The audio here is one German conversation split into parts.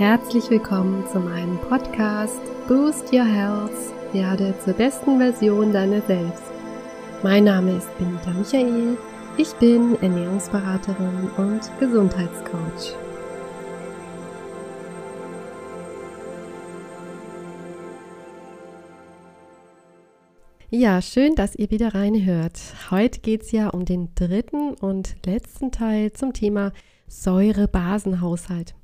Herzlich willkommen zu meinem Podcast Boost Your Health, werde zur besten Version deiner selbst. Mein Name ist Benita Michael, ich bin Ernährungsberaterin und Gesundheitscoach. Ja, schön, dass ihr wieder reinhört. Heute geht es ja um den dritten und letzten Teil zum Thema Säure-Basen-Haushalt.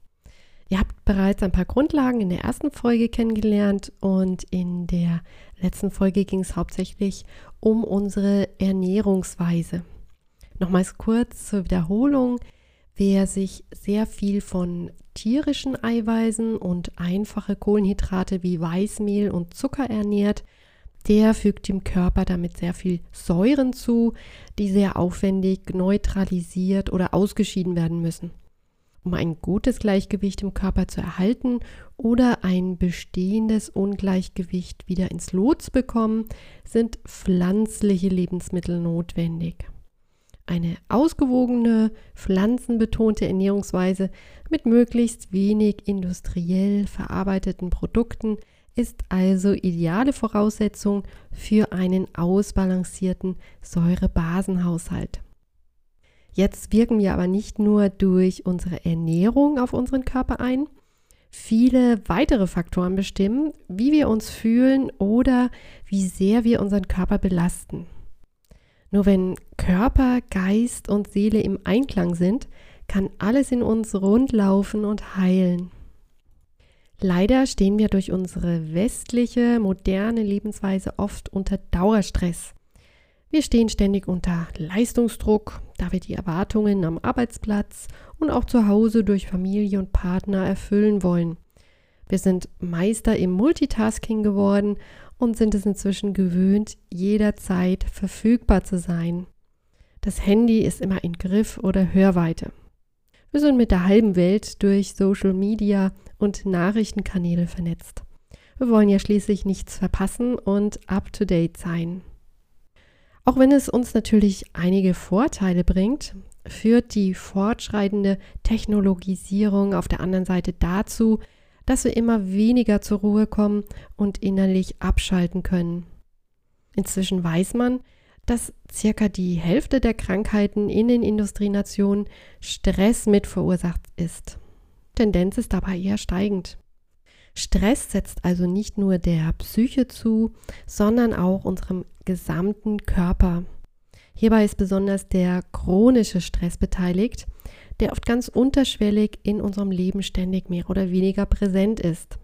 Ihr habt bereits ein paar Grundlagen in der ersten Folge kennengelernt und in der letzten Folge ging es hauptsächlich um unsere Ernährungsweise. Nochmals kurz zur Wiederholung. Wer sich sehr viel von tierischen Eiweißen und einfache Kohlenhydrate wie Weißmehl und Zucker ernährt, der fügt dem Körper damit sehr viel Säuren zu, die sehr aufwendig neutralisiert oder ausgeschieden werden müssen um ein gutes Gleichgewicht im Körper zu erhalten oder ein bestehendes Ungleichgewicht wieder ins Lot zu bekommen, sind pflanzliche Lebensmittel notwendig. Eine ausgewogene, pflanzenbetonte Ernährungsweise mit möglichst wenig industriell verarbeiteten Produkten ist also ideale Voraussetzung für einen ausbalancierten Säurebasenhaushalt. Jetzt wirken wir aber nicht nur durch unsere Ernährung auf unseren Körper ein. Viele weitere Faktoren bestimmen, wie wir uns fühlen oder wie sehr wir unseren Körper belasten. Nur wenn Körper, Geist und Seele im Einklang sind, kann alles in uns rundlaufen und heilen. Leider stehen wir durch unsere westliche, moderne Lebensweise oft unter Dauerstress. Wir stehen ständig unter Leistungsdruck, da wir die Erwartungen am Arbeitsplatz und auch zu Hause durch Familie und Partner erfüllen wollen. Wir sind Meister im Multitasking geworden und sind es inzwischen gewöhnt, jederzeit verfügbar zu sein. Das Handy ist immer in Griff oder Hörweite. Wir sind mit der halben Welt durch Social Media und Nachrichtenkanäle vernetzt. Wir wollen ja schließlich nichts verpassen und up-to-date sein. Auch wenn es uns natürlich einige Vorteile bringt, führt die fortschreitende Technologisierung auf der anderen Seite dazu, dass wir immer weniger zur Ruhe kommen und innerlich abschalten können. Inzwischen weiß man, dass circa die Hälfte der Krankheiten in den Industrienationen Stress mit verursacht ist. Tendenz ist dabei eher steigend. Stress setzt also nicht nur der Psyche zu, sondern auch unserem gesamten Körper. Hierbei ist besonders der chronische Stress beteiligt, der oft ganz unterschwellig in unserem Leben ständig mehr oder weniger präsent ist.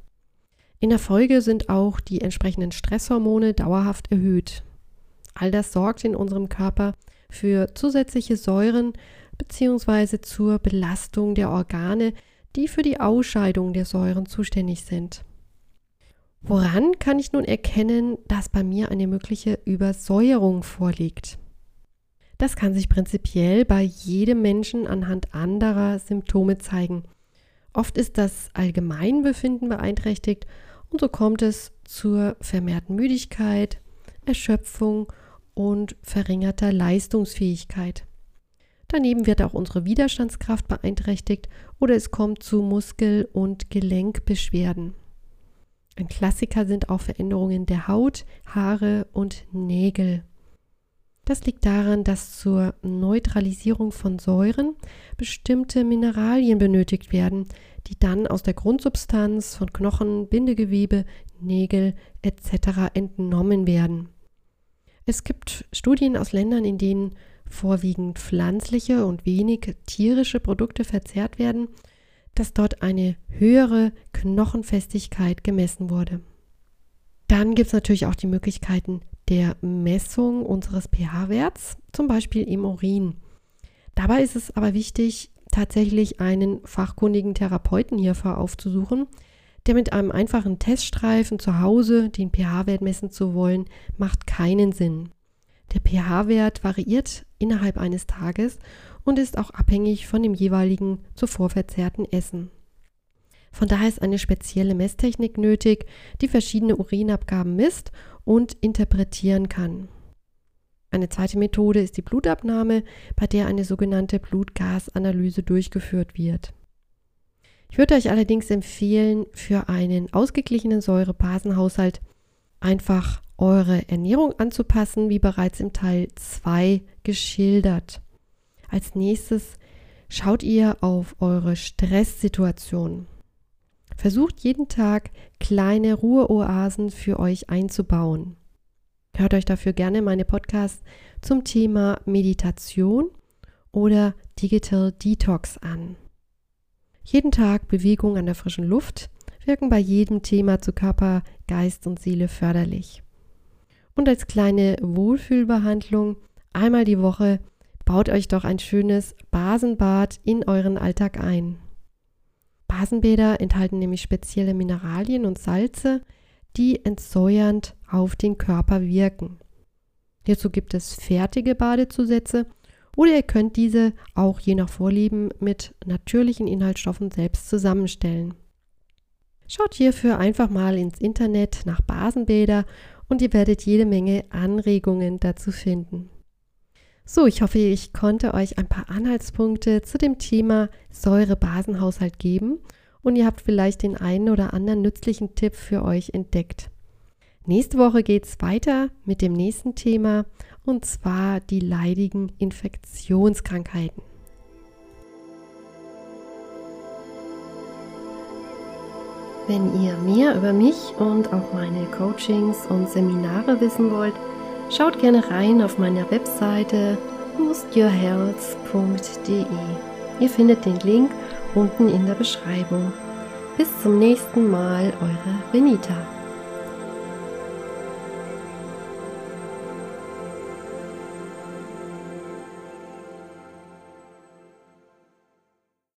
In der Folge sind auch die entsprechenden Stresshormone dauerhaft erhöht. All das sorgt in unserem Körper für zusätzliche Säuren bzw. zur Belastung der Organe, die für die Ausscheidung der Säuren zuständig sind. Woran kann ich nun erkennen, dass bei mir eine mögliche Übersäuerung vorliegt? Das kann sich prinzipiell bei jedem Menschen anhand anderer Symptome zeigen. Oft ist das Allgemeinbefinden beeinträchtigt und so kommt es zur vermehrten Müdigkeit, Erschöpfung und verringerter Leistungsfähigkeit. Daneben wird auch unsere Widerstandskraft beeinträchtigt oder es kommt zu Muskel- und Gelenkbeschwerden. Ein Klassiker sind auch Veränderungen der Haut, Haare und Nägel. Das liegt daran, dass zur Neutralisierung von Säuren bestimmte Mineralien benötigt werden, die dann aus der Grundsubstanz von Knochen, Bindegewebe, Nägel etc. entnommen werden. Es gibt Studien aus Ländern, in denen vorwiegend pflanzliche und wenig tierische Produkte verzehrt werden, dass dort eine höhere Knochenfestigkeit gemessen wurde. Dann gibt es natürlich auch die Möglichkeiten der Messung unseres pH-Werts, zum Beispiel im Urin. Dabei ist es aber wichtig, tatsächlich einen fachkundigen Therapeuten hierfür aufzusuchen, der mit einem einfachen Teststreifen zu Hause den pH-Wert messen zu wollen, macht keinen Sinn. Der pH-Wert variiert innerhalb eines Tages und ist auch abhängig von dem jeweiligen zuvor verzehrten Essen. Von daher ist eine spezielle Messtechnik nötig, die verschiedene Urinabgaben misst und interpretieren kann. Eine zweite Methode ist die Blutabnahme, bei der eine sogenannte Blutgasanalyse durchgeführt wird. Ich würde euch allerdings empfehlen, für einen ausgeglichenen Säurebasenhaushalt einfach eure Ernährung anzupassen, wie bereits im Teil 2 geschildert. Als nächstes schaut ihr auf eure Stresssituation. Versucht jeden Tag kleine Ruheoasen für euch einzubauen. Hört euch dafür gerne meine Podcasts zum Thema Meditation oder Digital Detox an. Jeden Tag Bewegung an der frischen Luft wirken bei jedem Thema zu Körper, Geist und Seele förderlich. Und als kleine Wohlfühlbehandlung einmal die Woche baut euch doch ein schönes Basenbad in euren Alltag ein. Basenbäder enthalten nämlich spezielle Mineralien und Salze, die entsäuernd auf den Körper wirken. Hierzu gibt es fertige Badezusätze oder ihr könnt diese auch je nach Vorlieben mit natürlichen Inhaltsstoffen selbst zusammenstellen. Schaut hierfür einfach mal ins Internet nach Basenbäder und ihr werdet jede Menge Anregungen dazu finden. So, ich hoffe, ich konnte euch ein paar Anhaltspunkte zu dem Thema Säure-Basenhaushalt geben und ihr habt vielleicht den einen oder anderen nützlichen Tipp für euch entdeckt. Nächste Woche geht es weiter mit dem nächsten Thema und zwar die leidigen Infektionskrankheiten. Wenn ihr mehr über mich und auch meine Coachings und Seminare wissen wollt, schaut gerne rein auf meiner Webseite boostyourhealth.de. Ihr findet den Link unten in der Beschreibung. Bis zum nächsten Mal, eure Benita.